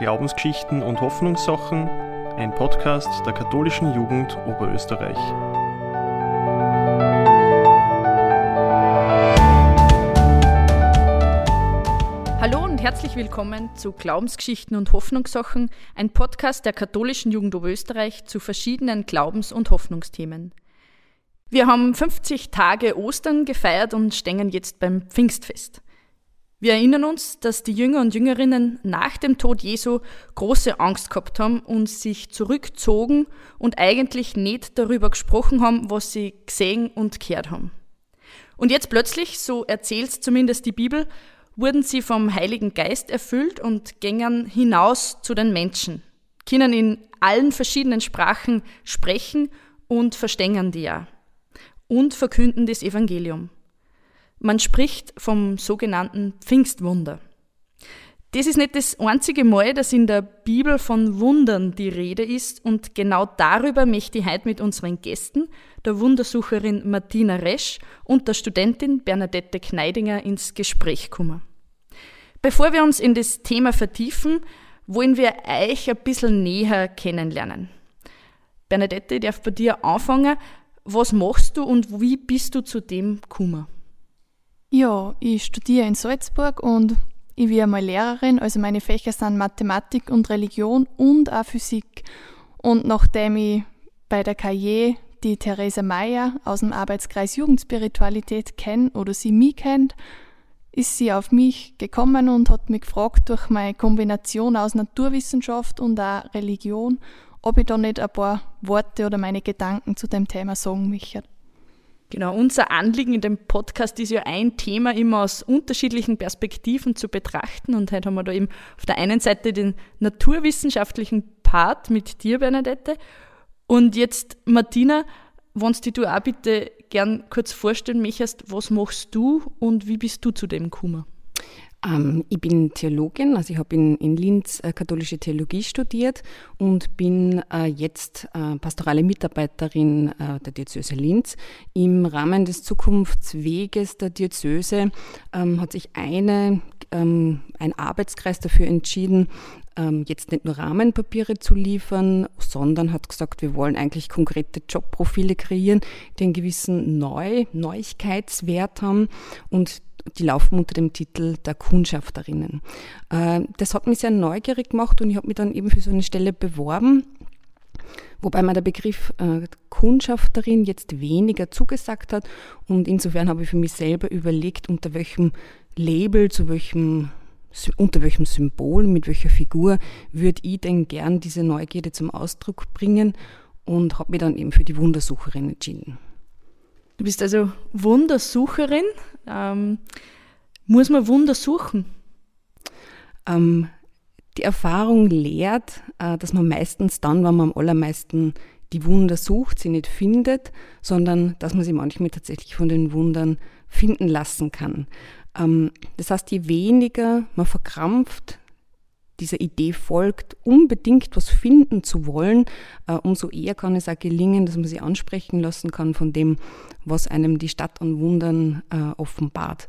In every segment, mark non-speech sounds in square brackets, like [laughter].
Glaubensgeschichten und Hoffnungssachen, ein Podcast der katholischen Jugend Oberösterreich. Hallo und herzlich willkommen zu Glaubensgeschichten und Hoffnungssachen, ein Podcast der katholischen Jugend Oberösterreich zu verschiedenen Glaubens- und Hoffnungsthemen. Wir haben 50 Tage Ostern gefeiert und stehen jetzt beim Pfingstfest. Wir erinnern uns, dass die Jünger und Jüngerinnen nach dem Tod Jesu große Angst gehabt haben und sich zurückzogen und eigentlich nicht darüber gesprochen haben, was sie gesehen und gehört haben. Und jetzt plötzlich, so erzählt zumindest die Bibel, wurden sie vom Heiligen Geist erfüllt und gingen hinaus zu den Menschen, können in allen verschiedenen Sprachen sprechen und verstehen die ja und verkünden das Evangelium. Man spricht vom sogenannten Pfingstwunder. Das ist nicht das einzige Mal, dass in der Bibel von Wundern die Rede ist und genau darüber möchte ich heute mit unseren Gästen, der Wundersucherin Martina Resch und der Studentin Bernadette Kneidinger ins Gespräch kommen. Bevor wir uns in das Thema vertiefen, wollen wir euch ein bisschen näher kennenlernen. Bernadette, ich darf bei dir anfangen. Was machst du und wie bist du zu dem gekommen? Ja, ich studiere in Salzburg und ich bin einmal Lehrerin, also meine Fächer sind Mathematik und Religion und auch Physik. Und nachdem ich bei der KJ die Theresa Meyer aus dem Arbeitskreis Jugendspiritualität kenne oder sie mich kennt, ist sie auf mich gekommen und hat mich gefragt durch meine Kombination aus Naturwissenschaft und auch Religion, ob ich da nicht ein paar Worte oder meine Gedanken zu dem Thema sagen möchte. Genau, unser Anliegen in dem Podcast ist ja ein Thema immer aus unterschiedlichen Perspektiven zu betrachten. Und heute haben wir da eben auf der einen Seite den naturwissenschaftlichen Part mit dir, Bernadette. Und jetzt, Martina, wenn du auch bitte gern kurz vorstellen möchtest, was machst du und wie bist du zu dem gekommen? Ähm, ich bin Theologin, also ich habe in, in, Linz äh, katholische Theologie studiert und bin äh, jetzt äh, pastorale Mitarbeiterin äh, der Diözese Linz. Im Rahmen des Zukunftsweges der Diözese ähm, hat sich eine, ähm, ein Arbeitskreis dafür entschieden, ähm, jetzt nicht nur Rahmenpapiere zu liefern, sondern hat gesagt, wir wollen eigentlich konkrete Jobprofile kreieren, die einen gewissen Neu Neuigkeitswert haben und die laufen unter dem Titel der Kundschafterinnen. Äh, das hat mich sehr neugierig gemacht und ich habe mich dann eben für so eine Stelle beworben. Wobei mir der Begriff äh, Kundschafterin jetzt weniger zugesagt hat und insofern habe ich für mich selber überlegt, unter welchem Label, zu welchem unter welchem Symbol, mit welcher Figur würde ich denn gern diese Neugierde zum Ausdruck bringen und habe mich dann eben für die Wundersucherin entschieden. Du bist also Wundersucherin. Ähm, muss man Wunder suchen? Ähm, die Erfahrung lehrt, äh, dass man meistens dann, wenn man am allermeisten die Wunder sucht, sie nicht findet, sondern dass man sie manchmal tatsächlich von den Wundern finden lassen kann. Ähm, das heißt, je weniger man verkrampft dieser Idee folgt, unbedingt was finden zu wollen, äh, umso eher kann es auch gelingen, dass man sie ansprechen lassen kann von dem, was einem die Stadt an Wundern äh, offenbart.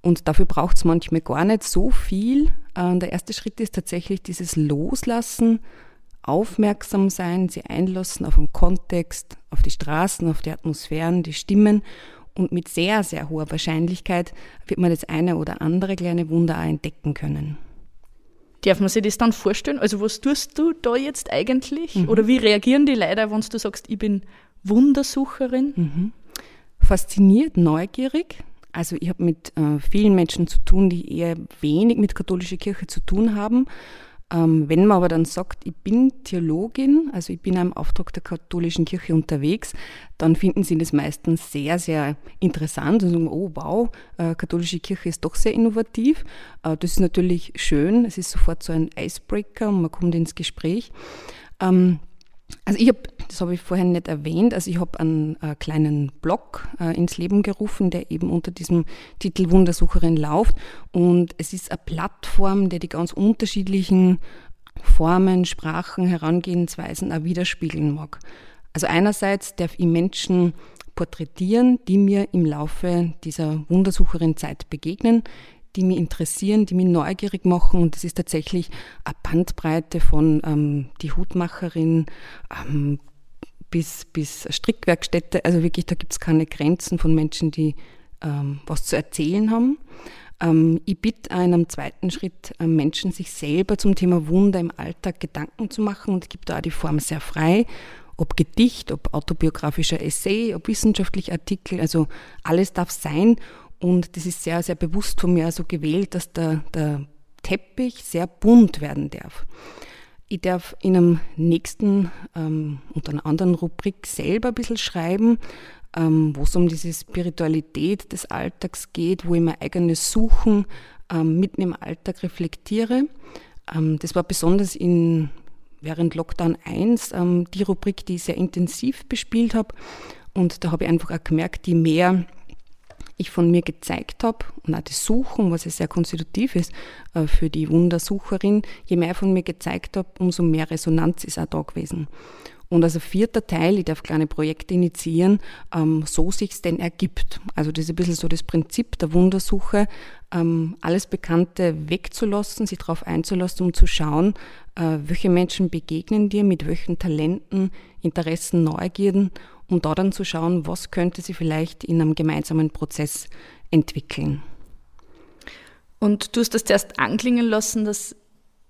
Und dafür braucht es manchmal gar nicht so viel. Äh, der erste Schritt ist tatsächlich dieses Loslassen, aufmerksam sein, sie einlassen auf den Kontext, auf die Straßen, auf die Atmosphären, die Stimmen. Und mit sehr, sehr hoher Wahrscheinlichkeit wird man das eine oder andere kleine Wunder auch entdecken können. Darf man sich das dann vorstellen? Also was tust du da jetzt eigentlich? Mhm. Oder wie reagieren die Leute, wenn du sagst, ich bin Wundersucherin? Mhm. Fasziniert, neugierig. Also ich habe mit äh, vielen Menschen zu tun, die eher wenig mit katholischer Kirche zu tun haben wenn man aber dann sagt, ich bin Theologin, also ich bin im Auftrag der katholischen Kirche unterwegs, dann finden sie das meistens sehr, sehr interessant und sagen, oh wow, äh, katholische Kirche ist doch sehr innovativ. Äh, das ist natürlich schön, es ist sofort so ein Icebreaker und man kommt ins Gespräch. Also ich habe, das habe ich vorhin nicht erwähnt, also ich habe einen äh, kleinen Blog äh, ins Leben gerufen, der eben unter diesem Titel Wundersucherin läuft. Und es ist eine Plattform, der die ganz unterschiedlichen Formen, Sprachen, Herangehensweisen auch widerspiegeln mag. Also einerseits darf ich Menschen porträtieren, die mir im Laufe dieser Wundersucherin Zeit begegnen, die mich interessieren, die mich neugierig machen. Und das ist tatsächlich eine Bandbreite von ähm, die Hutmacherin ähm, bis, bis Strickwerkstätte. Also wirklich, da gibt es keine Grenzen von Menschen, die ähm, was zu erzählen haben. Ähm, ich bitte einem zweiten Schritt äh, Menschen, sich selber zum Thema Wunder im Alltag Gedanken zu machen und gibt da die Form sehr frei. Ob Gedicht, ob autobiografischer Essay, ob wissenschaftlicher Artikel, also alles darf sein. Und das ist sehr, sehr bewusst von mir also gewählt, dass der, der Teppich sehr bunt werden darf. Ich darf in einem nächsten, ähm, unter einer anderen Rubrik selber ein bisschen schreiben, ähm, wo es um diese Spiritualität des Alltags geht, wo ich mein eigenes Suchen ähm, mitten im Alltag reflektiere. Ähm, das war besonders in, während Lockdown 1 ähm, die Rubrik, die ich sehr intensiv bespielt habe. Und da habe ich einfach auch gemerkt, je mehr ich von mir gezeigt habe und auch das Suchen, was ja sehr konstitutiv ist äh, für die Wundersucherin, je mehr von mir gezeigt habe, umso mehr Resonanz ist auch da gewesen. Und als vierter Teil, ich darf kleine Projekte initiieren, ähm, so sich's denn ergibt. Also das ist ein bisschen so das Prinzip der Wundersuche, ähm, alles Bekannte wegzulassen, sich darauf einzulassen, um zu schauen, äh, welche Menschen begegnen dir, mit welchen Talenten, Interessen, Neugierden, um da dann zu schauen, was könnte sie vielleicht in einem gemeinsamen Prozess entwickeln. Und du hast das zuerst anklingen lassen, dass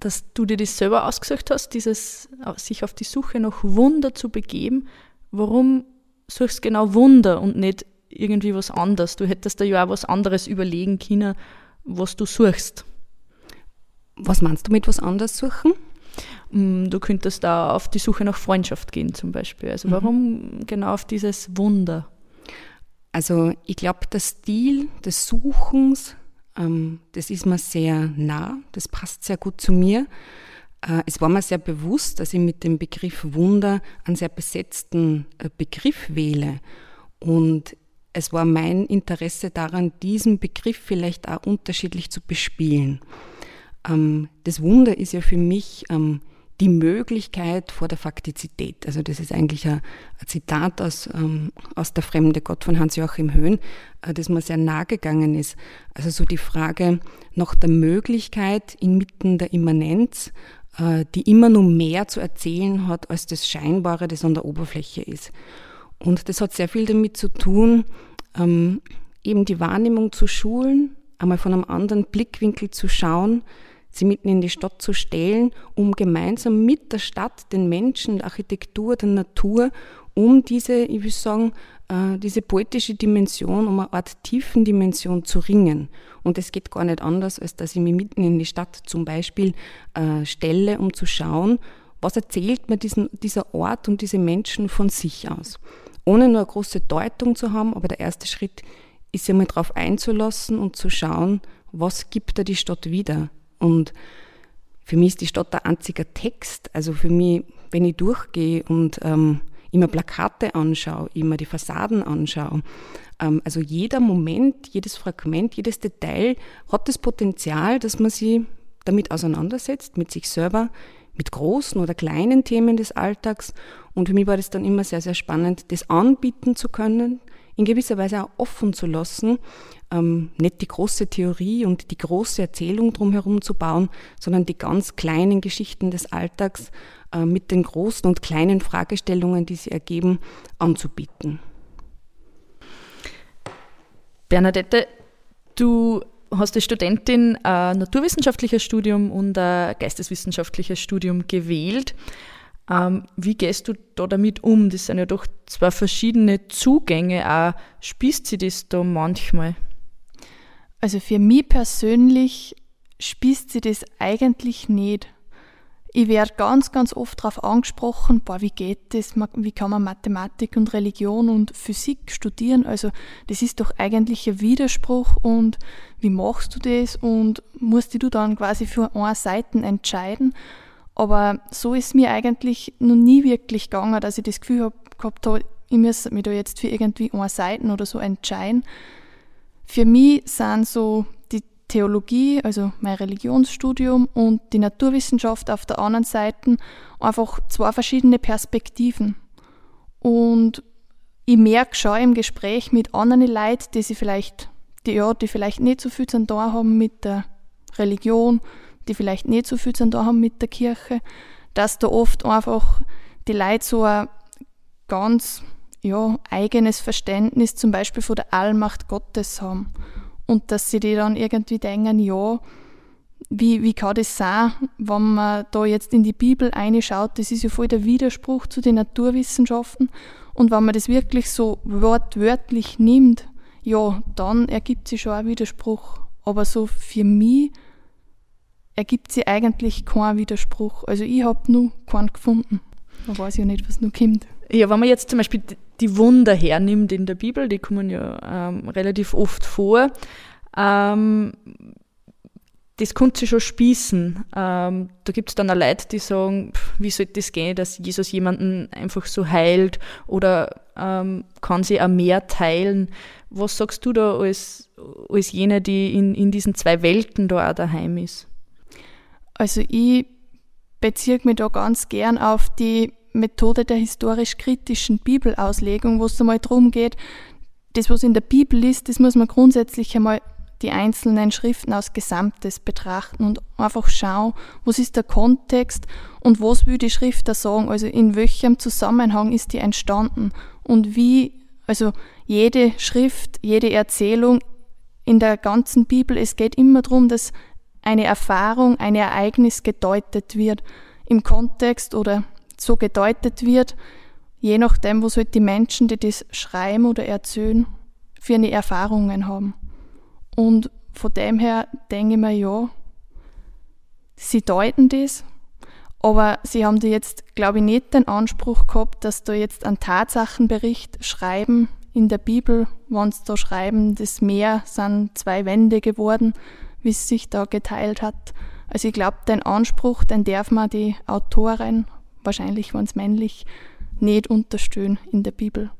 dass du dir das selber ausgesucht hast, dieses sich auf die Suche nach Wunder zu begeben. Warum suchst du genau Wunder und nicht irgendwie was anderes? Du hättest da ja auch was anderes überlegen können, was du suchst. Was meinst du mit was anderes suchen? Mm, du könntest da auf die Suche nach Freundschaft gehen zum Beispiel. Also mhm. warum genau auf dieses Wunder? Also ich glaube, der Stil des Suchens ähm, das ist mir sehr nah, das passt sehr gut zu mir. Äh, es war mir sehr bewusst, dass ich mit dem Begriff Wunder einen sehr besetzten äh, Begriff wähle. Und es war mein Interesse daran, diesen Begriff vielleicht auch unterschiedlich zu bespielen. Ähm, das Wunder ist ja für mich ähm, die Möglichkeit vor der Faktizität. Also das ist eigentlich ein, Zitat aus, ähm, aus Der fremde Gott von Hans-Joachim Höhn, äh, das mir sehr nahe gegangen ist. Also so die Frage nach der Möglichkeit inmitten der Immanenz, äh, die immer nur mehr zu erzählen hat, als das Scheinbare, das an der Oberfläche ist. Und das hat sehr viel damit zu tun, ähm, eben die Wahrnehmung zu schulen, einmal von einem anderen Blickwinkel zu schauen, sie mitten in die Stadt zu stellen, um gemeinsam mit der Stadt, den Menschen, der Architektur, der Natur, um diese, ich will sagen, äh, diese poetische Dimension, um eine Art Tiefendimension zu ringen. Und es geht gar nicht anders, als dass ich mich mitten in die Stadt zum Beispiel äh, stelle, um zu schauen, was erzählt mir diesen, dieser Ort und diese Menschen von sich aus. Ohne nur eine große Deutung zu haben, aber der erste Schritt ist ja mal darauf einzulassen und zu schauen, was gibt da die Stadt wieder? Und für mich ist die Stadt ein einziger Text. Also für mich, wenn ich durchgehe und ähm, immer Plakate anschaue, immer die Fassaden anschaue, ähm, also jeder Moment, jedes Fragment, jedes Detail hat das Potenzial, dass man sich damit auseinandersetzt, mit sich selber, mit großen oder kleinen Themen des Alltags. Und für mich war das dann immer sehr, sehr spannend, das anbieten zu können, in gewisser Weise auch offen zu lassen, ähm, nicht die große Theorie und die große Erzählung drumherum zu bauen, sondern die ganz kleinen Geschichten des Alltags äh, mit den großen und kleinen Fragestellungen, die sie ergeben, anzubieten. Bernadette, du hast als Studentin ein naturwissenschaftliches Studium und ein geisteswissenschaftliches Studium gewählt. Ähm, wie gehst du da damit um? Das sind ja doch zwei verschiedene Zugänge. Auch spießt sie das da manchmal? Also für mich persönlich spießt sie das eigentlich nicht. Ich werde ganz, ganz oft darauf angesprochen, boah, wie geht das, wie kann man Mathematik und Religion und Physik studieren? Also das ist doch eigentlich ein Widerspruch und wie machst du das und musst du dann quasi für eine Seite entscheiden? Aber so ist mir eigentlich noch nie wirklich gegangen, dass ich das Gefühl hab, gehabt habe, ich muss mich da jetzt für irgendwie eine Seiten oder so entscheiden. Für mich sind so die Theologie, also mein Religionsstudium und die Naturwissenschaft auf der anderen Seite einfach zwei verschiedene Perspektiven. Und ich merke schon im Gespräch mit anderen Leuten, die sich vielleicht die, ja, die vielleicht nicht so viel zu tun haben mit der Religion, die vielleicht nicht so viel zu tun haben mit der Kirche, dass da oft einfach die Leute so ein ganz ja, eigenes Verständnis zum Beispiel von der Allmacht Gottes haben. Und dass sie die dann irgendwie denken, ja, wie, wie kann das sein, wenn man da jetzt in die Bibel reinschaut, das ist ja voll der Widerspruch zu den Naturwissenschaften. Und wenn man das wirklich so wortwörtlich nimmt, ja, dann ergibt sich schon ein Widerspruch. Aber so für mich ergibt sich eigentlich kein Widerspruch. Also ich habe nur keinen gefunden. Man weiß ja nicht, was noch kommt. Ja, wenn man jetzt zum Beispiel die Wunder hernimmt in der Bibel, die kommen ja ähm, relativ oft vor, ähm, das könnte sich schon spießen. Ähm, da gibt es dann auch Leute, die sagen, pff, wie soll das gehen, dass Jesus jemanden einfach so heilt oder ähm, kann sie auch mehr teilen. Was sagst du da als, als jene, die in, in diesen zwei Welten da auch daheim ist? Also ich beziehe mich da ganz gern auf die Methode der historisch-kritischen Bibelauslegung, wo es einmal darum geht, das, was in der Bibel ist, das muss man grundsätzlich einmal die einzelnen Schriften als Gesamtes betrachten und einfach schauen, was ist der Kontext und was will die Schrift da sagen, also in welchem Zusammenhang ist die entstanden? Und wie, also jede Schrift, jede Erzählung in der ganzen Bibel, es geht immer darum, dass eine Erfahrung, ein Ereignis gedeutet wird im Kontext oder so gedeutet wird, je nachdem, was halt die Menschen, die das schreiben oder erzählen, für eine Erfahrungen haben. Und von dem her denke ich mir, ja, sie deuten das, aber sie haben da jetzt, glaube ich, nicht den Anspruch gehabt, dass da jetzt einen Tatsachenbericht schreiben in der Bibel, wenn sie da schreiben, das Meer sind zwei Wände geworden, wie es sich da geteilt hat. Also ich glaube, den Anspruch, den darf man die Autoren, wahrscheinlich wenn es männlich, nicht unterstützen in der Bibel.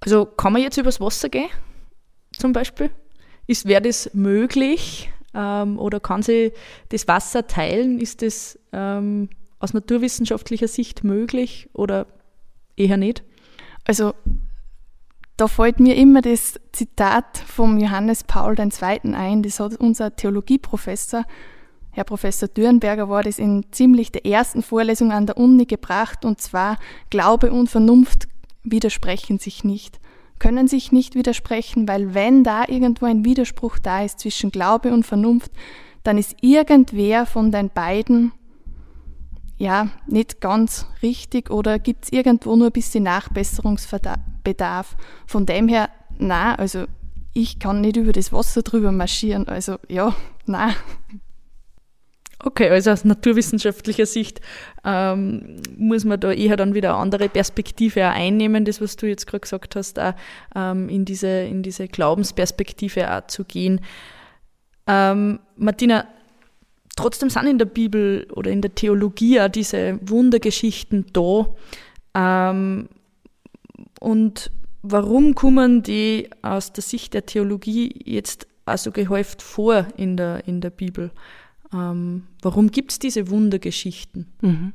Also kann man jetzt übers Wasser gehen, zum Beispiel? Ist, wäre das möglich ähm, oder kann sie das Wasser teilen? Ist das ähm, aus naturwissenschaftlicher Sicht möglich oder eher nicht? Also da fällt mir immer das Zitat vom Johannes Paul II. ein, das hat unser Theologieprofessor, Herr Professor Dürnberger, war das in ziemlich der ersten Vorlesung an der Uni gebracht, und zwar Glaube und Vernunft widersprechen sich nicht können sich nicht widersprechen, weil wenn da irgendwo ein Widerspruch da ist zwischen Glaube und Vernunft, dann ist irgendwer von den beiden ja nicht ganz richtig oder gibt es irgendwo nur ein bisschen Nachbesserungsbedarf. Von dem her, na, also ich kann nicht über das Wasser drüber marschieren, also ja, na. Okay, also aus naturwissenschaftlicher Sicht ähm, muss man da eher dann wieder eine andere Perspektive auch einnehmen, das, was du jetzt gerade gesagt hast, auch, ähm, in, diese, in diese Glaubensperspektive auch zu gehen. Ähm, Martina, trotzdem sind in der Bibel oder in der Theologie auch diese Wundergeschichten da. Ähm, und warum kommen die aus der Sicht der Theologie jetzt also gehäuft vor in der, in der Bibel? Ähm, warum gibt es diese Wundergeschichten? Mhm.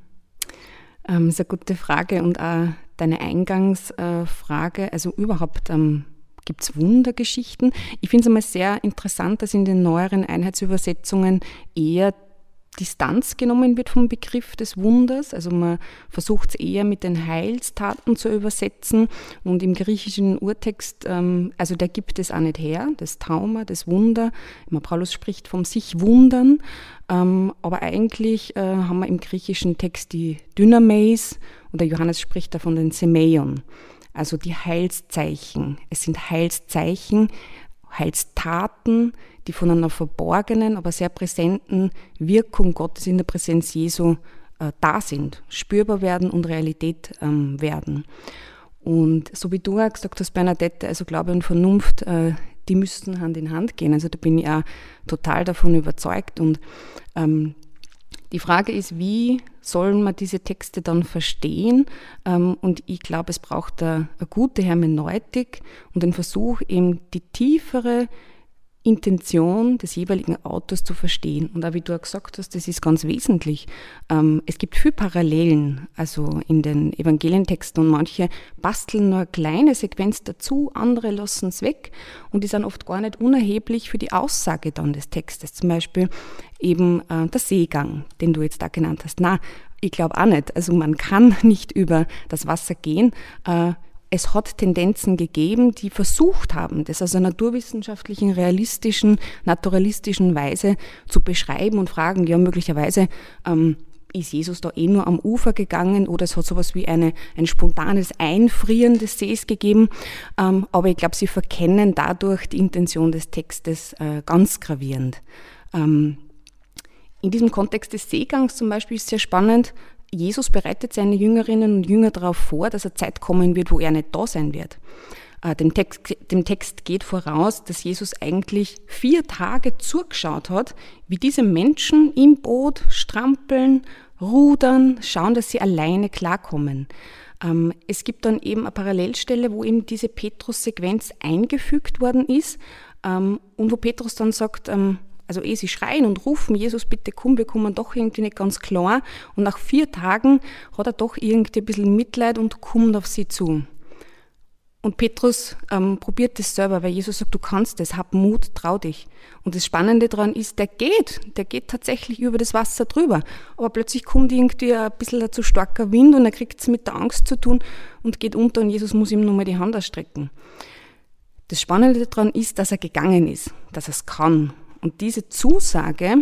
Ähm, eine gute Frage und auch deine Eingangsfrage, also überhaupt ähm, gibt es Wundergeschichten. Ich finde es einmal sehr interessant, dass in den neueren Einheitsübersetzungen eher Distanz genommen wird vom Begriff des Wunders. Also man versucht es eher mit den Heilstaten zu übersetzen. Und im griechischen Urtext, ähm, also der gibt es auch nicht her, das Trauma, das Wunder. Immer Paulus spricht vom sich wundern. Ähm, aber eigentlich äh, haben wir im griechischen Text die Dynameis oder Johannes spricht da von den Semeion. Also die Heilszeichen. Es sind Heilszeichen, Heilstaten, die von einer verborgenen, aber sehr präsenten Wirkung Gottes in der Präsenz Jesu äh, da sind, spürbar werden und Realität ähm, werden. Und so wie du auch gesagt hast, Bernadette, also Glaube und Vernunft, äh, die müssten Hand in Hand gehen. Also da bin ich auch total davon überzeugt. Und ähm, die Frage ist, wie sollen wir diese Texte dann verstehen? Ähm, und ich glaube, es braucht eine, eine gute Hermeneutik und den Versuch, eben die tiefere Intention des jeweiligen Autors zu verstehen. Und auch wie du auch gesagt hast, das ist ganz wesentlich. Ähm, es gibt viele Parallelen, also in den Evangelientexten und manche basteln nur eine kleine Sequenz dazu, andere lassen es weg und die sind oft gar nicht unerheblich für die Aussage dann des Textes. Zum Beispiel eben äh, der Seegang, den du jetzt da genannt hast. Na, ich glaube auch nicht. Also man kann [laughs] nicht über das Wasser gehen. Es hat Tendenzen gegeben, die versucht haben, das aus einer naturwissenschaftlichen, realistischen, naturalistischen Weise zu beschreiben und fragen, ja, möglicherweise ähm, ist Jesus da eh nur am Ufer gegangen oder es hat sowas wie eine, ein spontanes Einfrieren des Sees gegeben. Ähm, aber ich glaube, sie verkennen dadurch die Intention des Textes äh, ganz gravierend. Ähm, in diesem Kontext des Seegangs zum Beispiel ist sehr spannend, Jesus bereitet seine Jüngerinnen und Jünger darauf vor, dass eine Zeit kommen wird, wo er nicht da sein wird. Äh, dem Text, dem Text geht voraus, dass Jesus eigentlich vier Tage zugeschaut hat, wie diese Menschen im Boot strampeln, rudern, schauen, dass sie alleine klarkommen. Ähm, es gibt dann eben eine Parallelstelle, wo eben diese Petrus-Sequenz eingefügt worden ist ähm, und wo Petrus dann sagt, ähm, also eh sie schreien und rufen, Jesus, bitte komm, wir kommen doch irgendwie nicht ganz klar. Und nach vier Tagen hat er doch irgendwie ein bisschen Mitleid und kommt auf sie zu. Und Petrus ähm, probiert das selber, weil Jesus sagt, du kannst das, hab Mut, trau dich. Und das Spannende daran ist, der geht, der geht tatsächlich über das Wasser drüber. Aber plötzlich kommt irgendwie ein bisschen zu starker Wind und er kriegt es mit der Angst zu tun und geht unter und Jesus muss ihm nur mal die Hand ausstrecken. Das Spannende daran ist, dass er gegangen ist, dass er es kann und diese Zusage,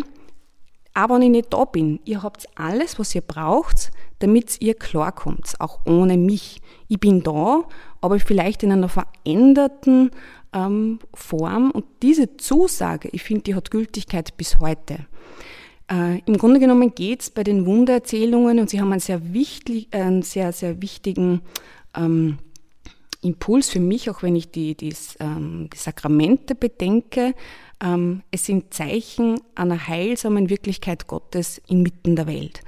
aber wenn ich nicht da bin, ihr habt alles, was ihr braucht, damit ihr klarkommt, auch ohne mich. Ich bin da, aber vielleicht in einer veränderten ähm, Form. Und diese Zusage, ich finde, die hat Gültigkeit bis heute. Äh, Im Grunde genommen geht es bei den Wundererzählungen, und sie haben einen sehr, wichtig, einen sehr, sehr wichtigen ähm, Impuls für mich, auch wenn ich die, die, ähm, die Sakramente bedenke, ähm, es sind Zeichen einer heilsamen Wirklichkeit Gottes inmitten der Welt.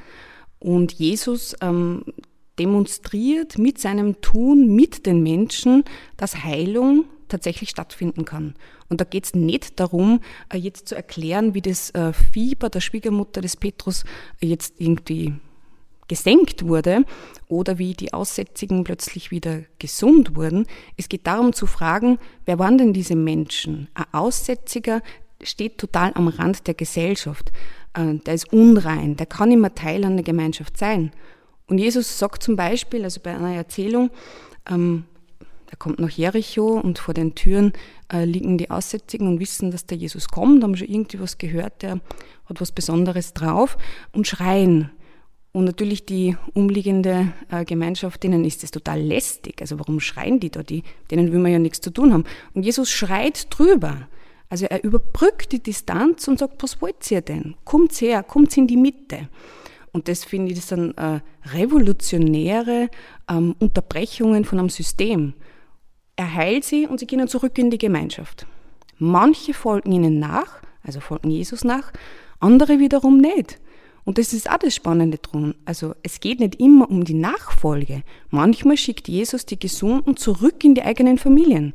Und Jesus ähm, demonstriert mit seinem Tun mit den Menschen, dass Heilung tatsächlich stattfinden kann. Und da geht es nicht darum, äh, jetzt zu erklären, wie das äh, Fieber der Schwiegermutter des Petrus jetzt irgendwie gesenkt wurde oder wie die Aussätzigen plötzlich wieder gesund wurden. Es geht darum zu fragen, wer waren denn diese Menschen? Ein Aussätziger steht total am Rand der Gesellschaft. Äh, der ist unrein, der kann immer Teil einer Gemeinschaft sein. Und Jesus sagt zum Beispiel, also bei einer Erzählung, ähm, er kommt nach Jericho und vor den Türen äh, liegen die Aussätzigen und wissen, dass der Jesus kommt, haben schon irgendwie was gehört, der hat was Besonderes drauf und schreien. Und natürlich die umliegende äh, Gemeinschaft, denen ist das total lästig. Also warum schreien die da? Die, denen will man ja nichts zu tun haben. Und Jesus schreit drüber. Also er überbrückt die Distanz und sagt, was wollt ihr denn? Kommt her, kommt in die Mitte. Und das finde ich, das sind äh, revolutionäre ähm, Unterbrechungen von einem System. Er heilt sie und sie gehen zurück in die Gemeinschaft. Manche folgen ihnen nach, also folgen Jesus nach, andere wiederum nicht. Und das ist auch das Spannende dran. Also es geht nicht immer um die Nachfolge. Manchmal schickt Jesus die Gesunden zurück in die eigenen Familien.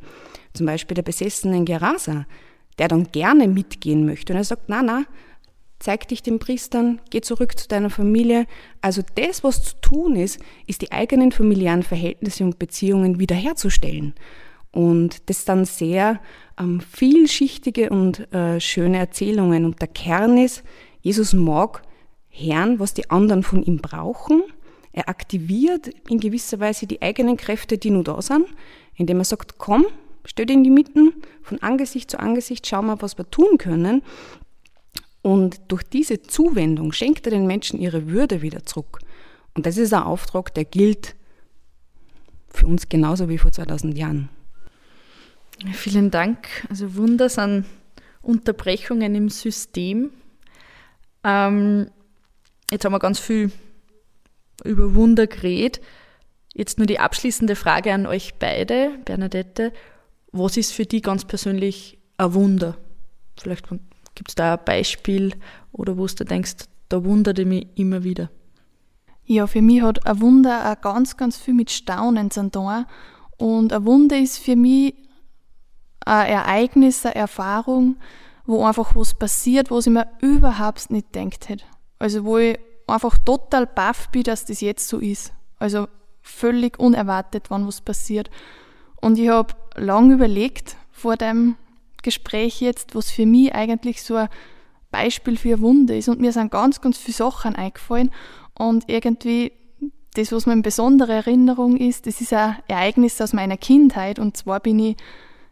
Zum Beispiel der besessenen Gerasa, der dann gerne mitgehen möchte. Und er sagt, na, na, zeig dich den Priestern, geh zurück zu deiner Familie. Also das, was zu tun ist, ist die eigenen familiären Verhältnisse und Beziehungen wiederherzustellen. Und das dann sehr ähm, vielschichtige und äh, schöne Erzählungen. Und der Kern ist, Jesus mag Herrn, was die anderen von ihm brauchen. Er aktiviert in gewisser Weise die eigenen Kräfte, die nur da sind, indem er sagt, komm, stell dich in die Mitten, von Angesicht zu Angesicht, schau mal, was wir tun können. Und durch diese Zuwendung schenkt er den Menschen ihre Würde wieder zurück. Und das ist ein Auftrag, der gilt für uns genauso wie vor 2000 Jahren. Vielen Dank. Also Wunder sind Unterbrechungen im System. Ähm, Jetzt haben wir ganz viel über Wunder geredet. Jetzt nur die abschließende Frage an euch beide, Bernadette. Was ist für dich ganz persönlich ein Wunder? Vielleicht gibt es da ein Beispiel oder wo du denkst, da wundert ich mich immer wieder. Ja, für mich hat ein Wunder auch ganz, ganz viel mit Staunen zu tun. Und ein Wunder ist für mich ein Ereignis, eine Erfahrung, wo einfach was passiert, was ich mir überhaupt nicht gedacht hätte. Also wo ich einfach total baff bin, dass das jetzt so ist. Also völlig unerwartet, wann was passiert. Und ich habe lange überlegt vor dem Gespräch jetzt, was für mich eigentlich so ein Beispiel für ein Wunder ist. Und mir sind ganz, ganz viele Sachen eingefallen. Und irgendwie das, was mir in besondere Erinnerung ist, das ist ein Ereignis aus meiner Kindheit. Und zwar bin ich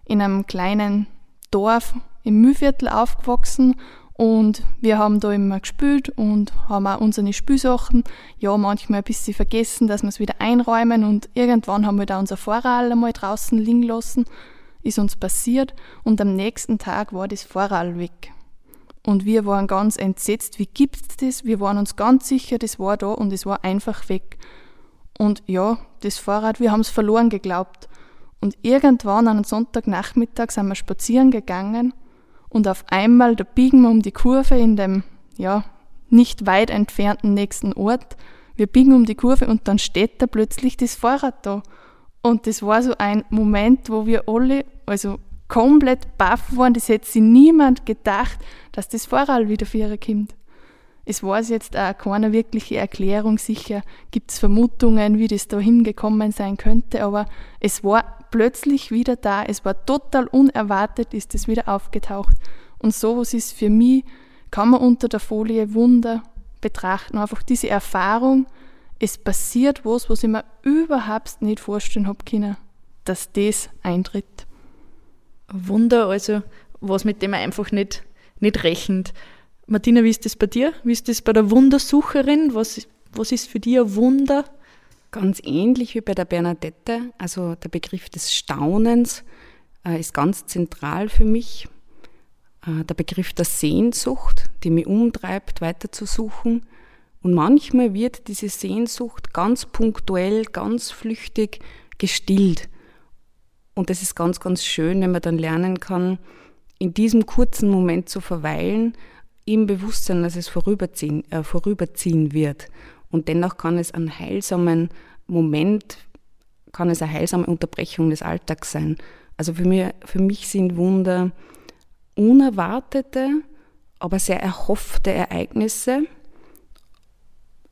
in einem kleinen Dorf im Mühlviertel aufgewachsen und wir haben da immer gespielt und haben auch unsere Spielsachen, ja, manchmal ein bisschen vergessen, dass wir es wieder einräumen und irgendwann haben wir da unser Vorral einmal draußen liegen lassen, ist uns passiert und am nächsten Tag war das Vorral weg. Und wir waren ganz entsetzt, wie gibt's das? Wir waren uns ganz sicher, das war da und es war einfach weg. Und ja, das Fahrrad, wir haben es verloren geglaubt. Und irgendwann an einem Sonntagnachmittag sind wir spazieren gegangen und auf einmal, da biegen wir um die Kurve in dem, ja, nicht weit entfernten nächsten Ort. Wir biegen um die Kurve und dann steht da plötzlich das Fahrrad da. Und das war so ein Moment, wo wir alle, also komplett baff waren. Das hätte sich niemand gedacht, dass das Fahrrad wieder für ihre kommt. Es weiß jetzt auch keine wirkliche Erklärung. Sicher gibt es Vermutungen, wie das da hingekommen sein könnte, aber es war plötzlich wieder da. Es war total unerwartet, ist es wieder aufgetaucht. Und sowas ist für mich, kann man unter der Folie Wunder betrachten. Einfach diese Erfahrung, es passiert was, was ich mir überhaupt nicht vorstellen habe können, dass das eintritt. Wunder, also was mit dem man einfach nicht, nicht rechnet. Martina, wie ist das bei dir? Wie ist das bei der Wundersucherin? Was, was ist für dich ein Wunder? Ganz ähnlich wie bei der Bernadette. Also der Begriff des Staunens äh, ist ganz zentral für mich. Äh, der Begriff der Sehnsucht, die mich umtreibt, weiterzusuchen. Und manchmal wird diese Sehnsucht ganz punktuell, ganz flüchtig gestillt. Und das ist ganz, ganz schön, wenn man dann lernen kann, in diesem kurzen Moment zu verweilen, im Bewusstsein, dass es vorüberziehen, äh, vorüberziehen wird und dennoch kann es ein heilsamen Moment, kann es eine heilsame Unterbrechung des Alltags sein. Also für mich, für mich sind Wunder unerwartete, aber sehr erhoffte Ereignisse.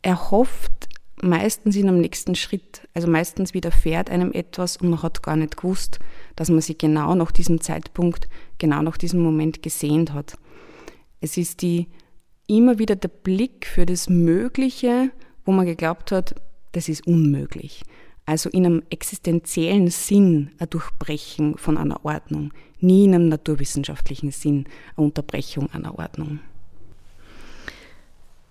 Erhofft meistens in einem nächsten Schritt. Also meistens widerfährt einem etwas und man hat gar nicht gewusst, dass man sich genau nach diesem Zeitpunkt, genau nach diesem Moment gesehnt hat. Es ist die immer wieder der Blick für das Mögliche wo man geglaubt hat, das ist unmöglich. Also in einem existenziellen Sinn ein Durchbrechen von einer Ordnung, nie in einem naturwissenschaftlichen Sinn eine Unterbrechung einer Ordnung.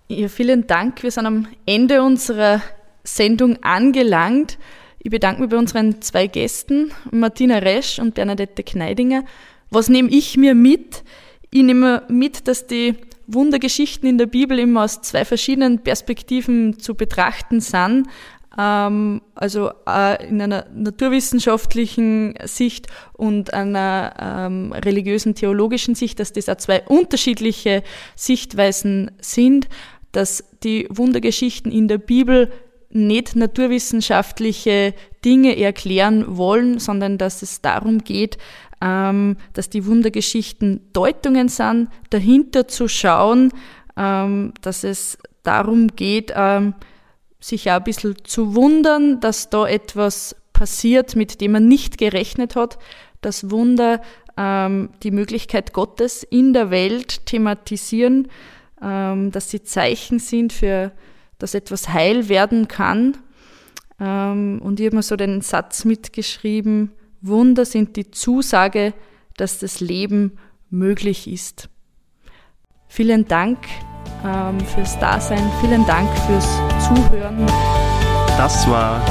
Ja, vielen Dank. Wir sind am Ende unserer Sendung angelangt. Ich bedanke mich bei unseren zwei Gästen, Martina Resch und Bernadette Kneidinger. Was nehme ich mir mit? Ich nehme mit, dass die Wundergeschichten in der Bibel immer aus zwei verschiedenen Perspektiven zu betrachten sind. Ähm, also äh, in einer naturwissenschaftlichen Sicht und einer ähm, religiösen, theologischen Sicht, dass das auch zwei unterschiedliche Sichtweisen sind, dass die Wundergeschichten in der Bibel nicht naturwissenschaftliche Dinge erklären wollen, sondern dass es darum geht, ähm, dass die Wundergeschichten Deutungen sind, dahinter zu schauen, ähm, dass es darum geht, ähm, sich auch ein bisschen zu wundern, dass da etwas passiert, mit dem man nicht gerechnet hat. Das Wunder, ähm, die Möglichkeit Gottes in der Welt thematisieren, ähm, dass sie Zeichen sind für, dass etwas heil werden kann. Ähm, und ich habe mir so den Satz mitgeschrieben, Wunder sind die Zusage, dass das Leben möglich ist. Vielen Dank ähm, fürs Dasein, vielen Dank fürs Zuhören. Das war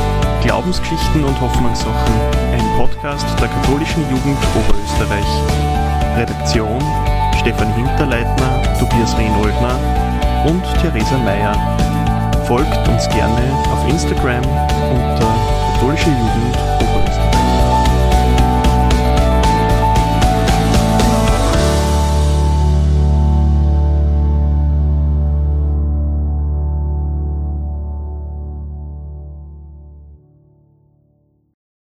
Glaubensgeschichten und Hoffnungssachen, ein Podcast der katholischen Jugend Oberösterreich. Redaktion Stefan Hinterleitner, Tobias Rehnoldner und Theresa Meyer. Folgt uns gerne auf Instagram unter katholische Jugend